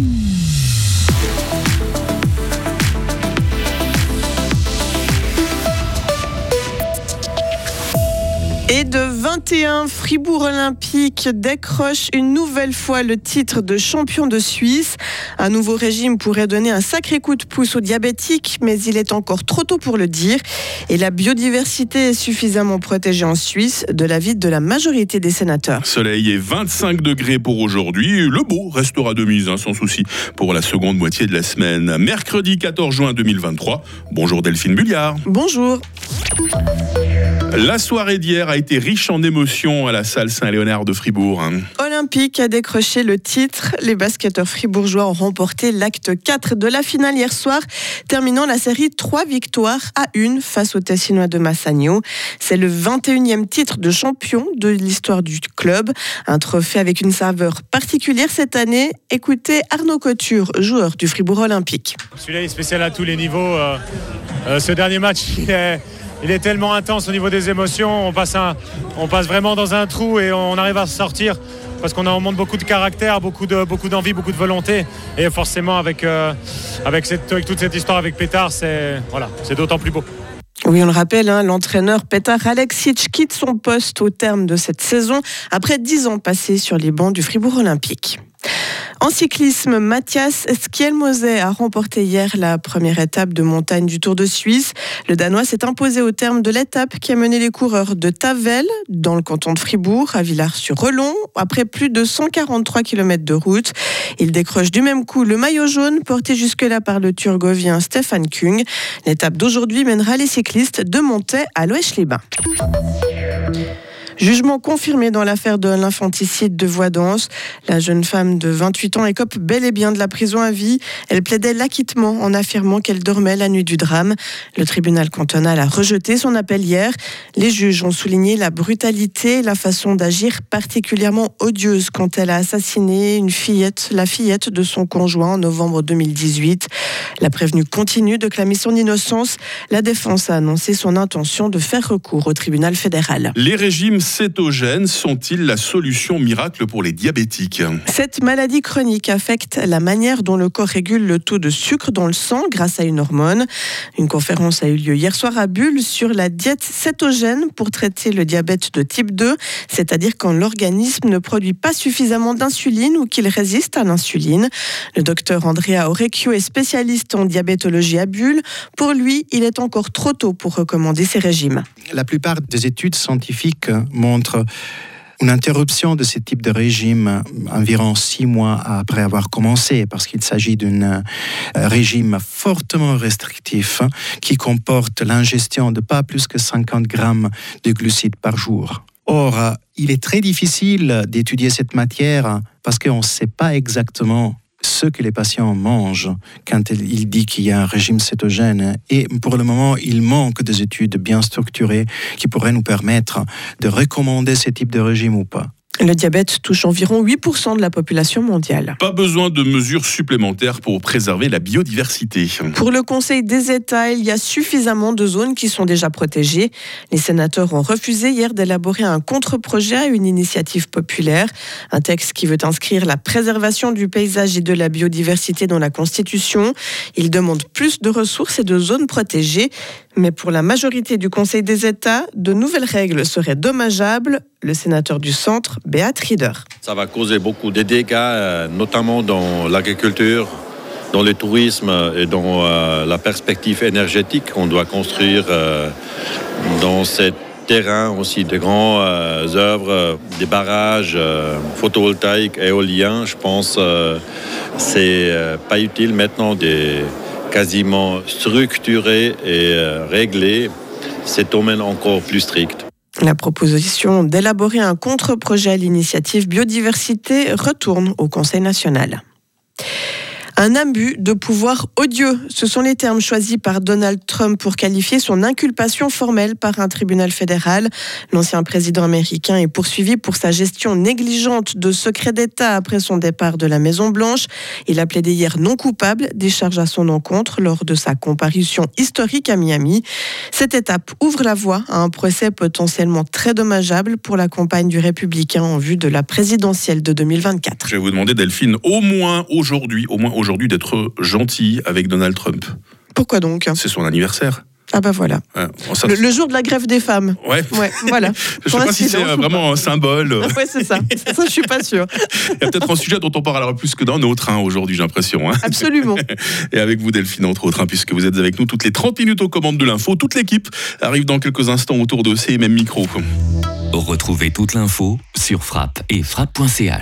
Et 21, Fribourg Olympique décroche une nouvelle fois le titre de champion de Suisse. Un nouveau régime pourrait donner un sacré coup de pouce aux diabétiques, mais il est encore trop tôt pour le dire. Et la biodiversité est suffisamment protégée en Suisse, de l'avis de la majorité des sénateurs. Soleil et 25 degrés pour aujourd'hui. Le beau restera de mise, hein, sans souci, pour la seconde moitié de la semaine. Mercredi 14 juin 2023. Bonjour Delphine Bulliard. Bonjour. La soirée d'hier a été riche en émotions à la salle Saint-Léonard de Fribourg. Hein. Olympique a décroché le titre. Les basketteurs fribourgeois ont remporté l'acte 4 de la finale hier soir, terminant la série 3 victoires à 1 face aux Tessinois de Massagno. C'est le 21e titre de champion de l'histoire du club. Un trophée avec une saveur particulière cette année. Écoutez Arnaud Couture, joueur du Fribourg Olympique. Celui-là est spécial à tous les niveaux. Euh, euh, ce dernier match, il est il est tellement intense au niveau des émotions. On passe, vraiment dans un trou et on arrive à sortir parce qu'on montre beaucoup de caractère, beaucoup de beaucoup d'envie, beaucoup de volonté. Et forcément, avec, euh, toute cette histoire avec Pétard, c'est voilà, d'autant plus beau. Oui, on le rappelle, hein, l'entraîneur Petar Alexic quitte son poste au terme de cette saison après dix ans passés sur les bancs du Fribourg Olympique. En cyclisme, Mathias Skjelmose a remporté hier la première étape de montagne du Tour de Suisse. Le Danois s'est imposé au terme de l'étape qui a mené les coureurs de Tavel, dans le canton de Fribourg, à Villars-sur-Relon, après plus de 143 km de route. Il décroche du même coup le maillot jaune porté jusque-là par le turgovien Stefan Kung. L'étape d'aujourd'hui mènera les cyclistes de Montaix à Loèche-les-Bains. Jugement confirmé dans l'affaire de l'infanticide de Voidance. La jeune femme de 28 ans écope bel et bien de la prison à vie. Elle plaidait l'acquittement en affirmant qu'elle dormait la nuit du drame. Le tribunal cantonal a rejeté son appel hier. Les juges ont souligné la brutalité la façon d'agir particulièrement odieuse quand elle a assassiné une fillette, la fillette de son conjoint en novembre 2018. La prévenue continue de clamer son innocence. La défense a annoncé son intention de faire recours au tribunal fédéral. Les régimes cétogènes sont-ils la solution miracle pour les diabétiques Cette maladie chronique affecte la manière dont le corps régule le taux de sucre dans le sang grâce à une hormone. Une conférence a eu lieu hier soir à Bulle sur la diète cétogène pour traiter le diabète de type 2, c'est-à-dire quand l'organisme ne produit pas suffisamment d'insuline ou qu'il résiste à l'insuline. Le docteur Andrea Orecchio est spécialiste en diabétologie à Bulle. Pour lui, il est encore trop tôt pour recommander ces régimes. La plupart des études scientifiques montre une interruption de ce type de régime environ six mois après avoir commencé, parce qu'il s'agit d'un euh, régime fortement restrictif qui comporte l'ingestion de pas plus que 50 grammes de glucides par jour. Or, il est très difficile d'étudier cette matière parce qu'on ne sait pas exactement ce que les patients mangent quand il dit qu'il y a un régime cétogène. Et pour le moment, il manque des études bien structurées qui pourraient nous permettre de recommander ce type de régime ou pas. Le diabète touche environ 8% de la population mondiale. Pas besoin de mesures supplémentaires pour préserver la biodiversité. Pour le Conseil des États, il y a suffisamment de zones qui sont déjà protégées. Les sénateurs ont refusé hier d'élaborer un contre-projet à une initiative populaire, un texte qui veut inscrire la préservation du paysage et de la biodiversité dans la Constitution. Il demande plus de ressources et de zones protégées. Mais pour la majorité du Conseil des États, de nouvelles règles seraient dommageables. Le sénateur du centre, Beat Rieder. Ça va causer beaucoup de dégâts, euh, notamment dans l'agriculture, dans le tourisme et dans euh, la perspective énergétique qu'on doit construire euh, dans ces terrains aussi de grandes œuvres, des barrages photovoltaïques, éoliens. Je pense que c'est pas utile maintenant des quasiment structuré et euh, réglé, cet domaine encore plus strict. La proposition d'élaborer un contre-projet à l'initiative biodiversité retourne au Conseil national. Un abus de pouvoir odieux, ce sont les termes choisis par Donald Trump pour qualifier son inculpation formelle par un tribunal fédéral. L'ancien président américain est poursuivi pour sa gestion négligente de secrets d'État après son départ de la Maison-Blanche. Il a plaidé hier non coupable des charges à son encontre lors de sa comparution historique à Miami. Cette étape ouvre la voie à un procès potentiellement très dommageable pour la campagne du républicain en vue de la présidentielle de 2024. Je vais vous demander, Delphine, au moins aujourd'hui, au moins aujourd'hui d'être gentil avec Donald Trump. Pourquoi donc? C'est son anniversaire. Ah bah voilà. Ouais, Le, le jour de la grève des femmes. Ouais. Ouais, voilà. Je sais pas si c'est euh, vraiment un symbole. Ouais, c'est ça. Ça, je suis pas sûre. Il y a peut-être un sujet dont on parlera plus que d'un autre hein, aujourd'hui, j'ai l'impression. hein. Absolument. Et avec vous, Delphine, entre autres, hein, puisque vous êtes avec nous toutes les 30 minutes aux commandes de l'info. Toute l'équipe arrive dans quelques instants autour de ces mêmes micros. Retrouvez toute l'info sur frappe et frappe.ch.